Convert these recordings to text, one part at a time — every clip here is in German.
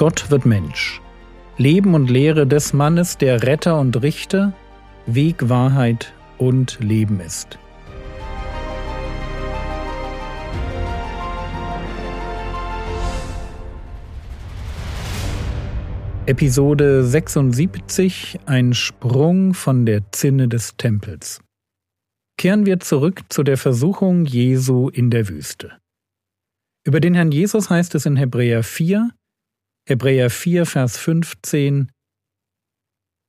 Gott wird Mensch. Leben und Lehre des Mannes, der Retter und Richter, Weg, Wahrheit und Leben ist. Episode 76 Ein Sprung von der Zinne des Tempels. Kehren wir zurück zu der Versuchung Jesu in der Wüste. Über den Herrn Jesus heißt es in Hebräer 4, Hebräer 4, Vers 15,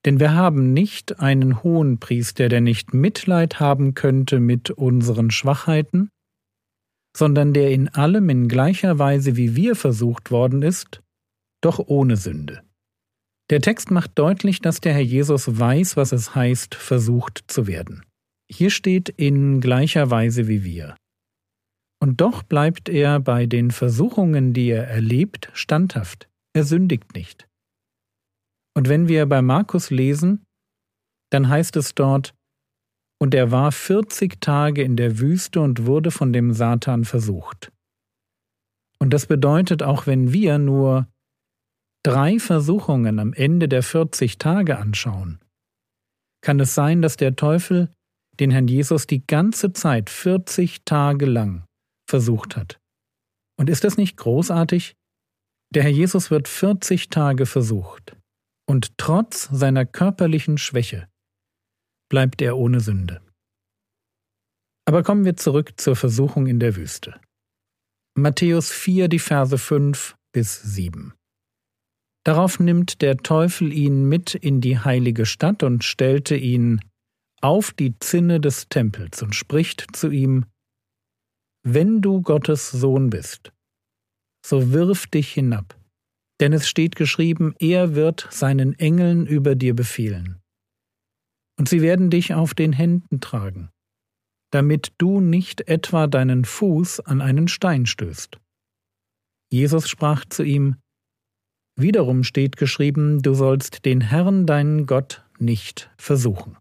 Denn wir haben nicht einen hohen Priester, der nicht Mitleid haben könnte mit unseren Schwachheiten, sondern der in allem in gleicher Weise wie wir versucht worden ist, doch ohne Sünde. Der Text macht deutlich, dass der Herr Jesus weiß, was es heißt, versucht zu werden. Hier steht in gleicher Weise wie wir. Und doch bleibt er bei den Versuchungen, die er erlebt, standhaft. Er sündigt nicht. Und wenn wir bei Markus lesen, dann heißt es dort, und er war vierzig Tage in der Wüste und wurde von dem Satan versucht. Und das bedeutet, auch wenn wir nur drei Versuchungen am Ende der 40 Tage anschauen, kann es sein, dass der Teufel den Herrn Jesus die ganze Zeit 40 Tage lang versucht hat. Und ist das nicht großartig? Der Herr Jesus wird 40 Tage versucht, und trotz seiner körperlichen Schwäche bleibt er ohne Sünde. Aber kommen wir zurück zur Versuchung in der Wüste. Matthäus 4, die Verse 5 bis 7. Darauf nimmt der Teufel ihn mit in die heilige Stadt und stellte ihn auf die Zinne des Tempels und spricht zu ihm, Wenn du Gottes Sohn bist, so wirf dich hinab, denn es steht geschrieben, er wird seinen Engeln über dir befehlen. Und sie werden dich auf den Händen tragen, damit du nicht etwa deinen Fuß an einen Stein stößt. Jesus sprach zu ihm, Wiederum steht geschrieben, du sollst den Herrn deinen Gott nicht versuchen.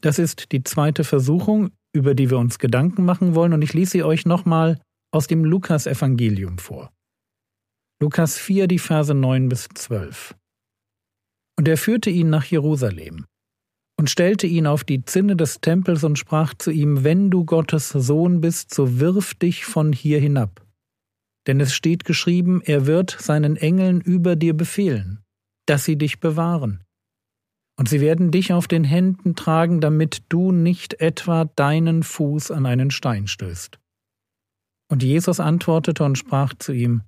Das ist die zweite Versuchung, über die wir uns Gedanken machen wollen, und ich lese sie euch nochmal aus dem Lukas-Evangelium vor. Lukas 4, die Verse 9 bis 12. Und er führte ihn nach Jerusalem und stellte ihn auf die Zinne des Tempels und sprach zu ihm, Wenn du Gottes Sohn bist, so wirf dich von hier hinab denn es steht geschrieben, er wird seinen Engeln über dir befehlen, dass sie dich bewahren. Und sie werden dich auf den Händen tragen, damit du nicht etwa deinen Fuß an einen Stein stößt. Und Jesus antwortete und sprach zu ihm,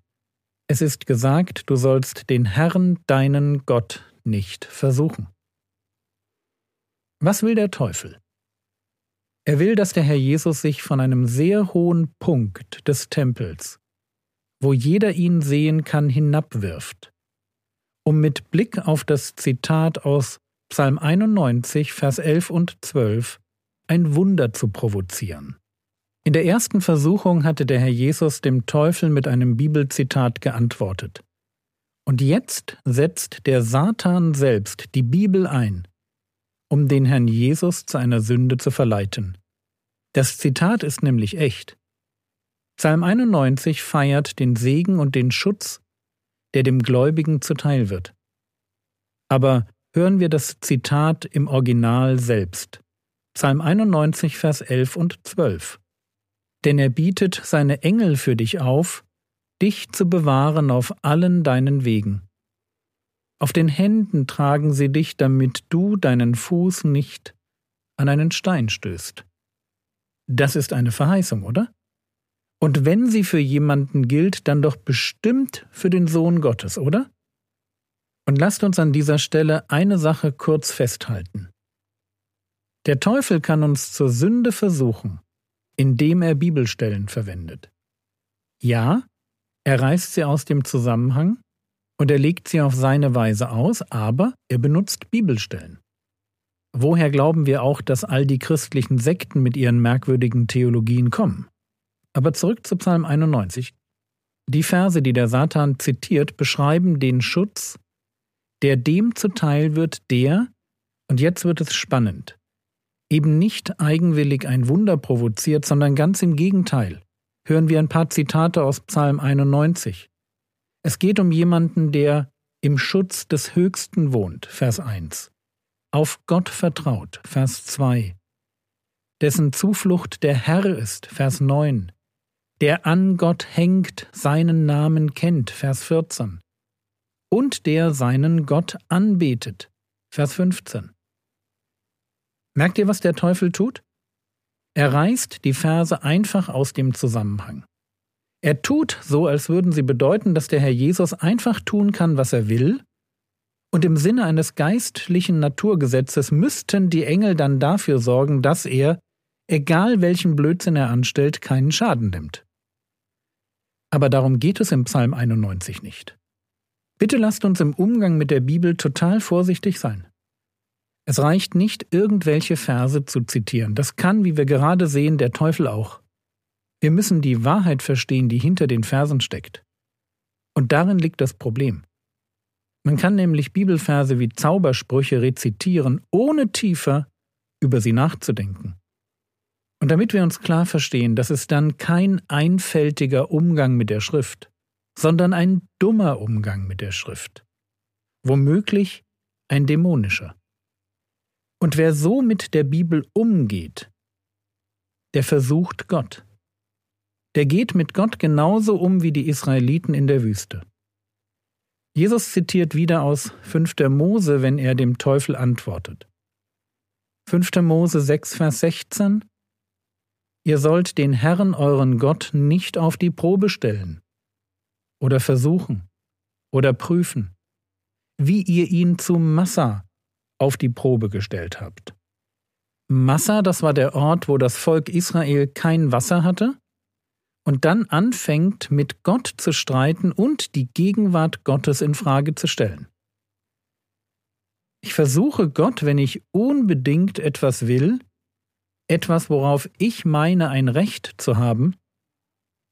Es ist gesagt, du sollst den Herrn, deinen Gott, nicht versuchen. Was will der Teufel? Er will, dass der Herr Jesus sich von einem sehr hohen Punkt des Tempels wo jeder ihn sehen kann, hinabwirft, um mit Blick auf das Zitat aus Psalm 91, Vers 11 und 12 ein Wunder zu provozieren. In der ersten Versuchung hatte der Herr Jesus dem Teufel mit einem Bibelzitat geantwortet. Und jetzt setzt der Satan selbst die Bibel ein, um den Herrn Jesus zu einer Sünde zu verleiten. Das Zitat ist nämlich echt. Psalm 91 feiert den Segen und den Schutz, der dem Gläubigen zuteil wird. Aber hören wir das Zitat im Original selbst. Psalm 91, Vers 11 und 12. Denn er bietet seine Engel für dich auf, dich zu bewahren auf allen deinen Wegen. Auf den Händen tragen sie dich, damit du deinen Fuß nicht an einen Stein stößt. Das ist eine Verheißung, oder? Und wenn sie für jemanden gilt, dann doch bestimmt für den Sohn Gottes, oder? Und lasst uns an dieser Stelle eine Sache kurz festhalten. Der Teufel kann uns zur Sünde versuchen, indem er Bibelstellen verwendet. Ja, er reißt sie aus dem Zusammenhang und er legt sie auf seine Weise aus, aber er benutzt Bibelstellen. Woher glauben wir auch, dass all die christlichen Sekten mit ihren merkwürdigen Theologien kommen? Aber zurück zu Psalm 91. Die Verse, die der Satan zitiert, beschreiben den Schutz, der dem zuteil wird, der, und jetzt wird es spannend, eben nicht eigenwillig ein Wunder provoziert, sondern ganz im Gegenteil. Hören wir ein paar Zitate aus Psalm 91. Es geht um jemanden, der im Schutz des Höchsten wohnt, Vers 1, auf Gott vertraut, Vers 2, dessen Zuflucht der Herr ist, Vers 9, der an Gott hängt, seinen Namen kennt, Vers 14, und der seinen Gott anbetet, Vers 15. Merkt ihr, was der Teufel tut? Er reißt die Verse einfach aus dem Zusammenhang. Er tut so, als würden sie bedeuten, dass der Herr Jesus einfach tun kann, was er will, und im Sinne eines geistlichen Naturgesetzes müssten die Engel dann dafür sorgen, dass er, egal welchen Blödsinn er anstellt, keinen Schaden nimmt. Aber darum geht es im Psalm 91 nicht. Bitte lasst uns im Umgang mit der Bibel total vorsichtig sein. Es reicht nicht, irgendwelche Verse zu zitieren. Das kann, wie wir gerade sehen, der Teufel auch. Wir müssen die Wahrheit verstehen, die hinter den Versen steckt. Und darin liegt das Problem. Man kann nämlich Bibelverse wie Zaubersprüche rezitieren, ohne tiefer über sie nachzudenken. Und damit wir uns klar verstehen, das ist dann kein einfältiger Umgang mit der Schrift, sondern ein dummer Umgang mit der Schrift. Womöglich ein dämonischer. Und wer so mit der Bibel umgeht, der versucht Gott. Der geht mit Gott genauso um wie die Israeliten in der Wüste. Jesus zitiert wieder aus 5. Mose, wenn er dem Teufel antwortet. 5. Mose 6, Vers 16 Ihr sollt den Herrn euren Gott nicht auf die Probe stellen oder versuchen oder prüfen, wie ihr ihn zu Massa auf die Probe gestellt habt. Massa, das war der Ort, wo das Volk Israel kein Wasser hatte und dann anfängt, mit Gott zu streiten und die Gegenwart Gottes in Frage zu stellen. Ich versuche Gott, wenn ich unbedingt etwas will, etwas, worauf ich meine, ein Recht zu haben,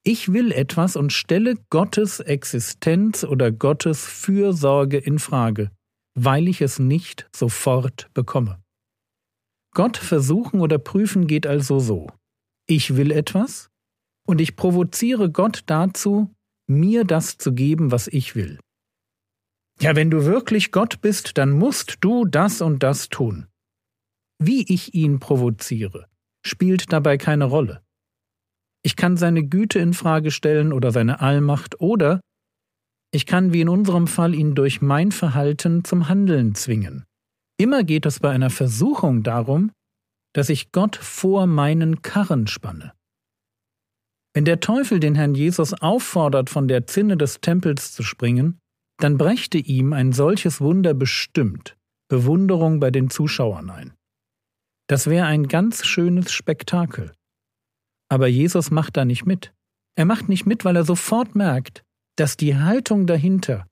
ich will etwas und stelle Gottes Existenz oder Gottes Fürsorge in Frage, weil ich es nicht sofort bekomme. Gott versuchen oder prüfen geht also so. Ich will etwas, und ich provoziere Gott dazu, mir das zu geben, was ich will. Ja, wenn du wirklich Gott bist, dann musst du das und das tun. Wie ich ihn provoziere, spielt dabei keine Rolle. Ich kann seine Güte in Frage stellen oder seine Allmacht oder ich kann wie in unserem Fall ihn durch mein Verhalten zum Handeln zwingen. Immer geht es bei einer Versuchung darum, dass ich Gott vor meinen Karren spanne. Wenn der Teufel den Herrn Jesus auffordert, von der Zinne des Tempels zu springen, dann brächte ihm ein solches Wunder bestimmt Bewunderung bei den Zuschauern ein. Das wäre ein ganz schönes Spektakel. Aber Jesus macht da nicht mit. Er macht nicht mit, weil er sofort merkt, dass die Haltung dahinter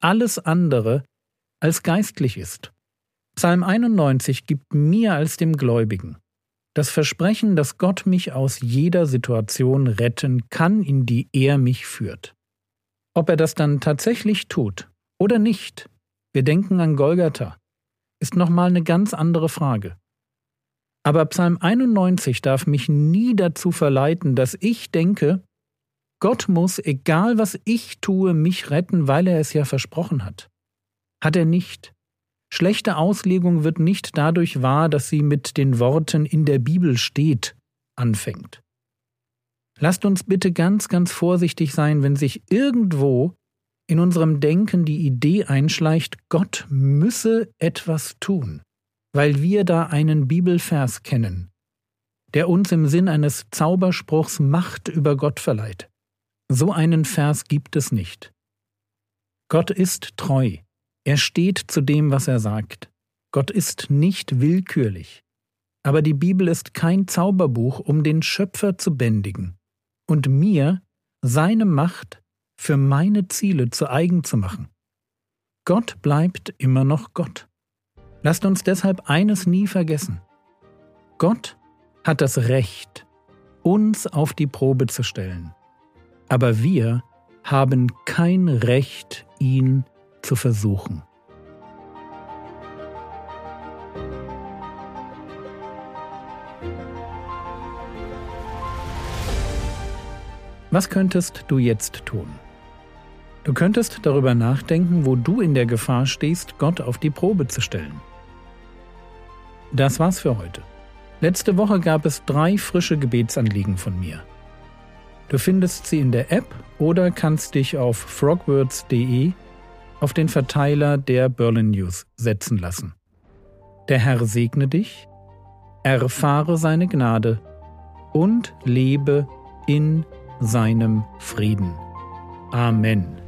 alles andere als geistlich ist. Psalm 91 gibt mir als dem Gläubigen das Versprechen, dass Gott mich aus jeder Situation retten kann, in die er mich führt. Ob er das dann tatsächlich tut oder nicht, wir denken an Golgatha, ist nochmal eine ganz andere Frage. Aber Psalm 91 darf mich nie dazu verleiten, dass ich denke, Gott muss, egal was ich tue, mich retten, weil er es ja versprochen hat. Hat er nicht. Schlechte Auslegung wird nicht dadurch wahr, dass sie mit den Worten in der Bibel steht anfängt. Lasst uns bitte ganz, ganz vorsichtig sein, wenn sich irgendwo in unserem Denken die Idee einschleicht, Gott müsse etwas tun, weil wir da einen Bibelvers kennen, der uns im Sinn eines Zauberspruchs Macht über Gott verleiht. So einen Vers gibt es nicht. Gott ist treu, er steht zu dem, was er sagt. Gott ist nicht willkürlich. Aber die Bibel ist kein Zauberbuch, um den Schöpfer zu bändigen und mir seine Macht für meine Ziele zu eigen zu machen. Gott bleibt immer noch Gott. Lasst uns deshalb eines nie vergessen. Gott hat das Recht, uns auf die Probe zu stellen. Aber wir haben kein Recht, ihn zu versuchen. Was könntest du jetzt tun? Du könntest darüber nachdenken, wo du in der Gefahr stehst, Gott auf die Probe zu stellen. Das war's für heute. Letzte Woche gab es drei frische Gebetsanliegen von mir. Du findest sie in der App oder kannst dich auf frogwords.de auf den Verteiler der Berlin News setzen lassen. Der Herr segne dich, erfahre seine Gnade und lebe in seinem Frieden. Amen.